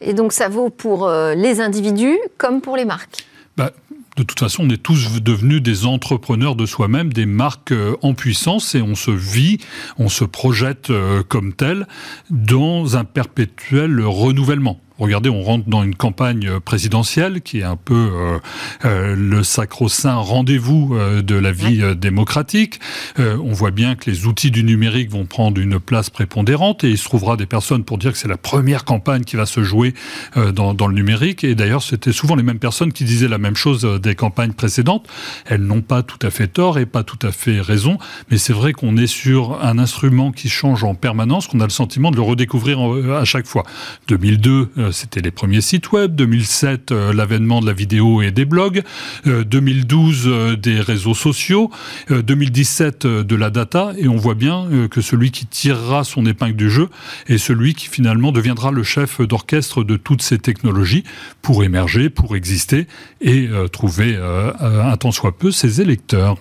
Et donc ça vaut pour euh, les individus comme pour les marques. Bah, de toute façon, on est tous devenus des entrepreneurs de soi-même, des marques euh, en puissance, et on se vit, on se projette comme tel dans un perpétuel renouvellement. Regardez, on rentre dans une campagne euh, présidentielle qui est un peu euh, euh, le sacro-saint rendez-vous de la vie démocratique. Euh, on voit bien que les outils du numérique vont prendre une place prépondérante et il se trouvera des personnes pour dire que c'est la première campagne qui va se jouer euh, dans, dans le numérique. Et d'ailleurs, c'était souvent les mêmes personnes qui disaient la même chose des campagnes précédentes. Elles n'ont pas tout à fait tort et pas tout à fait raison, mais c'est vrai qu'on est sur un instrument qui change en permanence, qu'on a le sentiment de le redécouvrir à chaque fois. 2002, euh, c'était les premiers sites web. 2007, euh, l'avènement de la vidéo et des blogs. Euh, 2012, euh, des réseaux sociaux. Euh, 2017, euh, de la data. Et on voit bien euh, que celui qui tirera son épingle du jeu est celui qui finalement deviendra le chef d'orchestre de toutes ces technologies pour émerger, pour exister et euh, trouver euh, euh, un tant soit peu ses électeurs.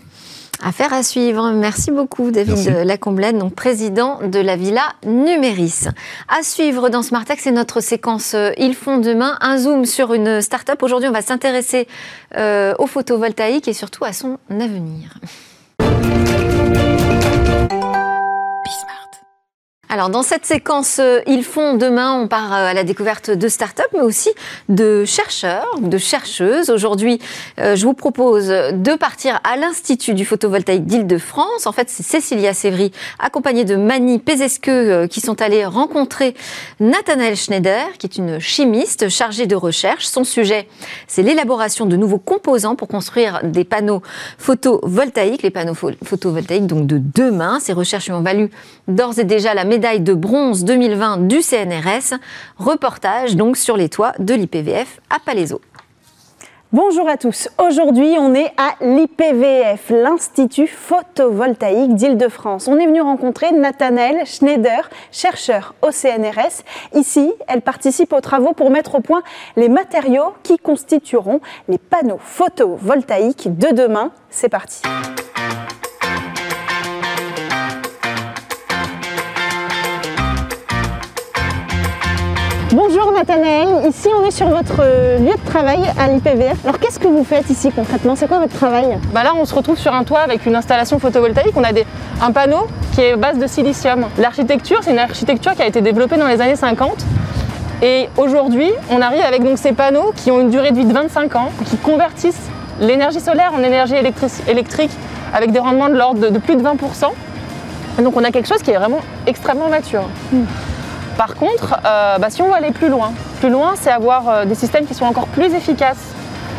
Affaire à suivre. Merci beaucoup, David Merci. Donc président de la Villa Numéris. À suivre dans Smartech, c'est notre séquence euh, Ils font demain. Un zoom sur une start-up. Aujourd'hui, on va s'intéresser euh, au photovoltaïque et surtout à son avenir. Alors, dans cette séquence euh, Ils font demain, on part euh, à la découverte de start-up, mais aussi de chercheurs de chercheuses. Aujourd'hui, euh, je vous propose de partir à l'Institut du photovoltaïque d'Île-de-France. En fait, c'est Cécilia Sévry, accompagnée de Mani Pézesque, euh, qui sont allés rencontrer Nathanaël Schneider, qui est une chimiste chargée de recherche. Son sujet, c'est l'élaboration de nouveaux composants pour construire des panneaux photovoltaïques, les panneaux pho- photovoltaïques donc de demain. Ces recherches ont valu d'ores et déjà la médaille de bronze 2020 du CNRS. Reportage donc sur les toits de l'IPVF à Palaiseau. Bonjour à tous. Aujourd'hui, on est à l'IPVF, l'Institut photovoltaïque d'Île-de-France. On est venu rencontrer Nathanaël Schneider, chercheur au CNRS. Ici, elle participe aux travaux pour mettre au point les matériaux qui constitueront les panneaux photovoltaïques de demain. C'est parti. Bonjour Nathanaël, ici on est sur votre lieu de travail à l'IPVF. Alors qu'est-ce que vous faites ici concrètement? C'est quoi votre travail? Bah là, on se retrouve sur un toit avec une installation photovoltaïque. On a des, un panneau qui est base de silicium. L'architecture, c'est une architecture qui a été développée dans les années 50. Et aujourd'hui, on arrive avec donc ces panneaux qui ont une durée de vie de 25 ans, qui convertissent l'énergie solaire en énergie électrique avec des rendements de l'ordre de, de plus de 20%. Et donc on a quelque chose qui est vraiment extrêmement mature. Par contre, euh, bah, si on veut aller plus loin, plus loin, c'est avoir euh, des systèmes qui sont encore plus efficaces.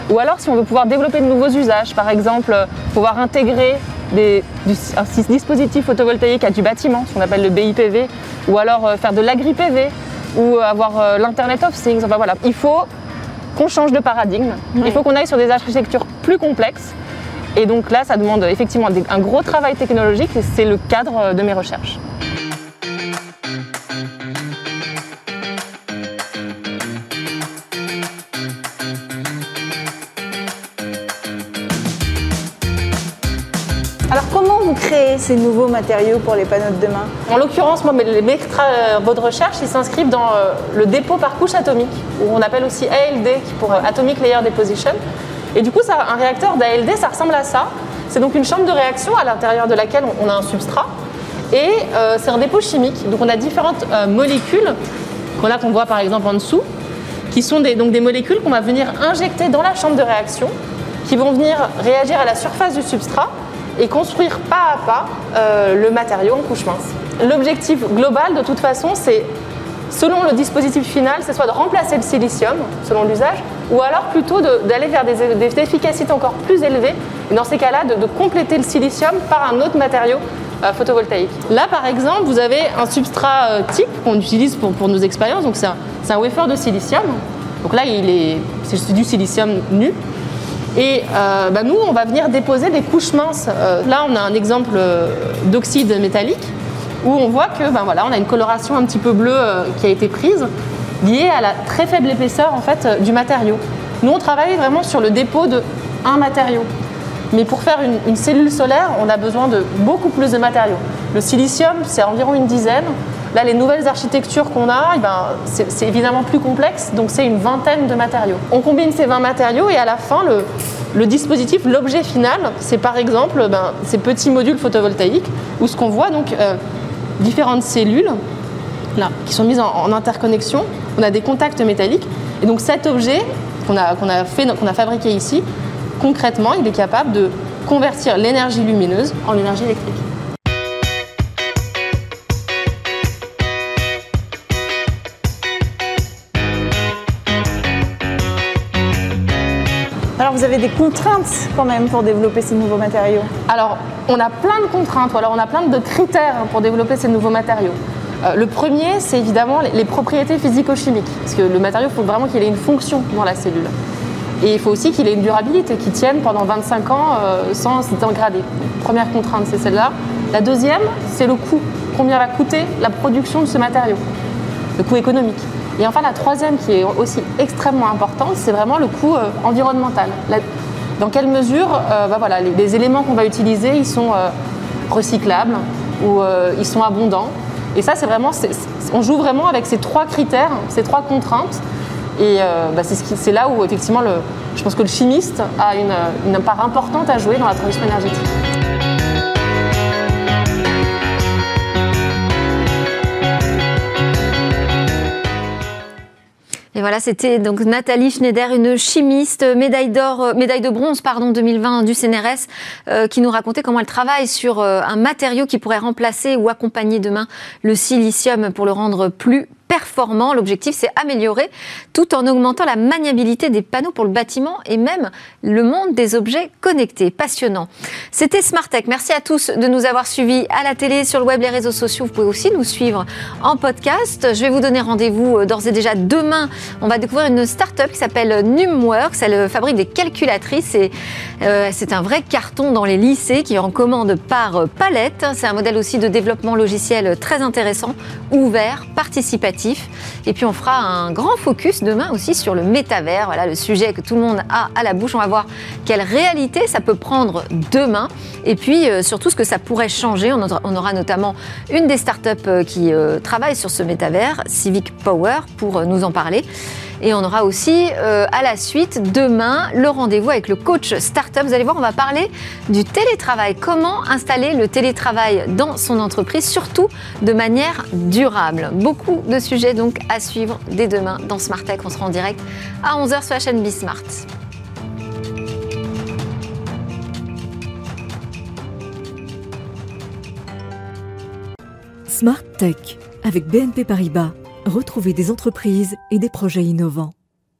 Ou alors, si on veut pouvoir développer de nouveaux usages, par exemple, euh, pouvoir intégrer des, du- un dispositif photovoltaïque à du bâtiment, ce qu'on appelle le BIPV, ou alors euh, faire de l'agri-PV, ou avoir l'Internet of Things. Enfin voilà, il faut qu'on change de paradigme. Il faut qu'on aille sur des architectures plus complexes. Et donc là, ça demande effectivement un gros travail technologique et c'est le cadre de mes recherches. Vous créez ces nouveaux matériaux pour les panneaux de demain? En l'occurrence, moi, mes, travaux de recherche, s'inscrivent dans euh, le dépôt par couche atomique, ou on appelle aussi ALD, pour euh, Atomic Layer Deposition. Et du coup, ça, un réacteur d'ALD, ça ressemble à ça. C'est donc une chambre de réaction à l'intérieur de laquelle on, a un substrat. Et euh, c'est un dépôt chimique. Donc on a différentes euh, molécules, qu'on a qu'on voit par exemple en dessous, qui sont donc des molécules qu'on va venir injecter dans la chambre de réaction, qui vont venir réagir à la surface du substrat et construire pas à pas euh, le matériau en couche mince. L'objectif global, de toute façon, c'est, selon le dispositif final, c'est soit de remplacer le silicium, selon l'usage, ou alors plutôt d'aller vers des, efficacités encore plus élevées, et dans ces cas-là, de, compléter le silicium par un autre matériau euh, photovoltaïque. Là, par exemple, vous avez un substrat euh, type qu'on utilise pour, pour, nos expériences, donc c'est un, un, wafer de silicium. Donc là, il est, c'est du silicium nu. Et euh, bah, nous, on va venir déposer des couches minces. Euh, là, on a un exemple euh, d'oxyde métallique où on voit que ben voilà, on a une coloration un petit peu bleue qui a été prise liée à la très faible épaisseur en fait, du matériau. Nous, on travaille vraiment sur le dépôt de un matériau. Mais pour faire une, une cellule solaire, on a besoin de beaucoup plus de matériaux. Le silicium, c'est environ une dizaine. Là, les nouvelles architectures qu'on a, eh ben, c'est évidemment plus complexe, donc c'est une vingtaine de matériaux. On combine ces 20 matériaux et à la fin, le, dispositif, l'objet final, c'est par exemple ben, ces petits modules photovoltaïques où ce qu'on voit, donc euh, différentes cellules là, qui sont mises en, interconnexion. On a des contacts métalliques. Et donc cet objet qu'on a, qu'on a fabriqué ici, concrètement, il est capable de convertir l'énergie lumineuse en énergie électrique. Vous avez des contraintes quand même pour développer ces nouveaux matériaux Alors, on a plein de contraintes, ou alors on a plein de critères pour développer ces nouveaux matériaux. Euh, le premier, c'est évidemment les propriétés physico-chimiques, parce que le matériau, il faut vraiment qu'il ait une fonction dans la cellule. Et il faut aussi qu'il ait une durabilité, qui tienne pendant 25 ans euh, sans se dégrader. Première contrainte, c'est celle-là. La deuxième, c'est le coût. Combien va coûter la production de ce matériau? Le coût économique. Et enfin, la troisième qui est aussi extrêmement importante, c'est vraiment le coût euh, environnemental. dans quelle mesure euh, bah voilà, les, éléments qu'on va utiliser, ils sont euh, recyclables ou ils sont abondants. Et ça, c'est vraiment, on joue vraiment avec ces trois critères, ces trois contraintes. Et bah, c'est là où effectivement, le, je pense que le chimiste a une part importante à jouer dans la transition énergétique. Voilà, c'était donc Nathalie Schneider, une chimiste, médaille d'or, euh, médaille de bronze, pardon, 2020 du CNRS, euh, qui nous racontait comment elle travaille sur euh, un matériau qui pourrait remplacer ou accompagner demain le silicium pour le rendre plus performant. L'objectif, c'est améliorer tout en augmentant la maniabilité des panneaux pour le bâtiment et même le monde des objets connectés. Passionnant. C'était Smartech. Merci à tous de nous avoir suivis à la télé, sur le web, les réseaux sociaux. Vous pouvez aussi nous suivre en podcast. Je vais vous donner rendez-vous euh, d'ores et déjà demain. On va découvrir une start-up qui s'appelle Numworks. Elle fabrique des calculatrices et euh, c'est un vrai carton dans les lycées qui en commande par euh, Palette. C'est un modèle aussi de développement logiciel très intéressant, ouvert, participatif et puis on fera un grand focus demain aussi sur le métavers, voilà le sujet que tout le monde a à la bouche. On va voir quelle réalité ça peut prendre demain et puis euh, surtout ce que ça pourrait changer. On aura, notamment une des startups euh, qui euh, travaille sur ce métavers, Civic Power, pour nous en parler. Et on aura aussi euh, à la suite demain le rendez-vous avec le coach startup. Vous allez voir, on va parler du télétravail. Comment installer le télétravail dans son entreprise, surtout de manière durable. Beaucoup de sujets donc à suivre dès demain dans Smart Tech. On sera en direct à 11h sur la chaîne Bismart. Smart Tech avec BNP Paribas. Retrouvez des entreprises et des projets innovants.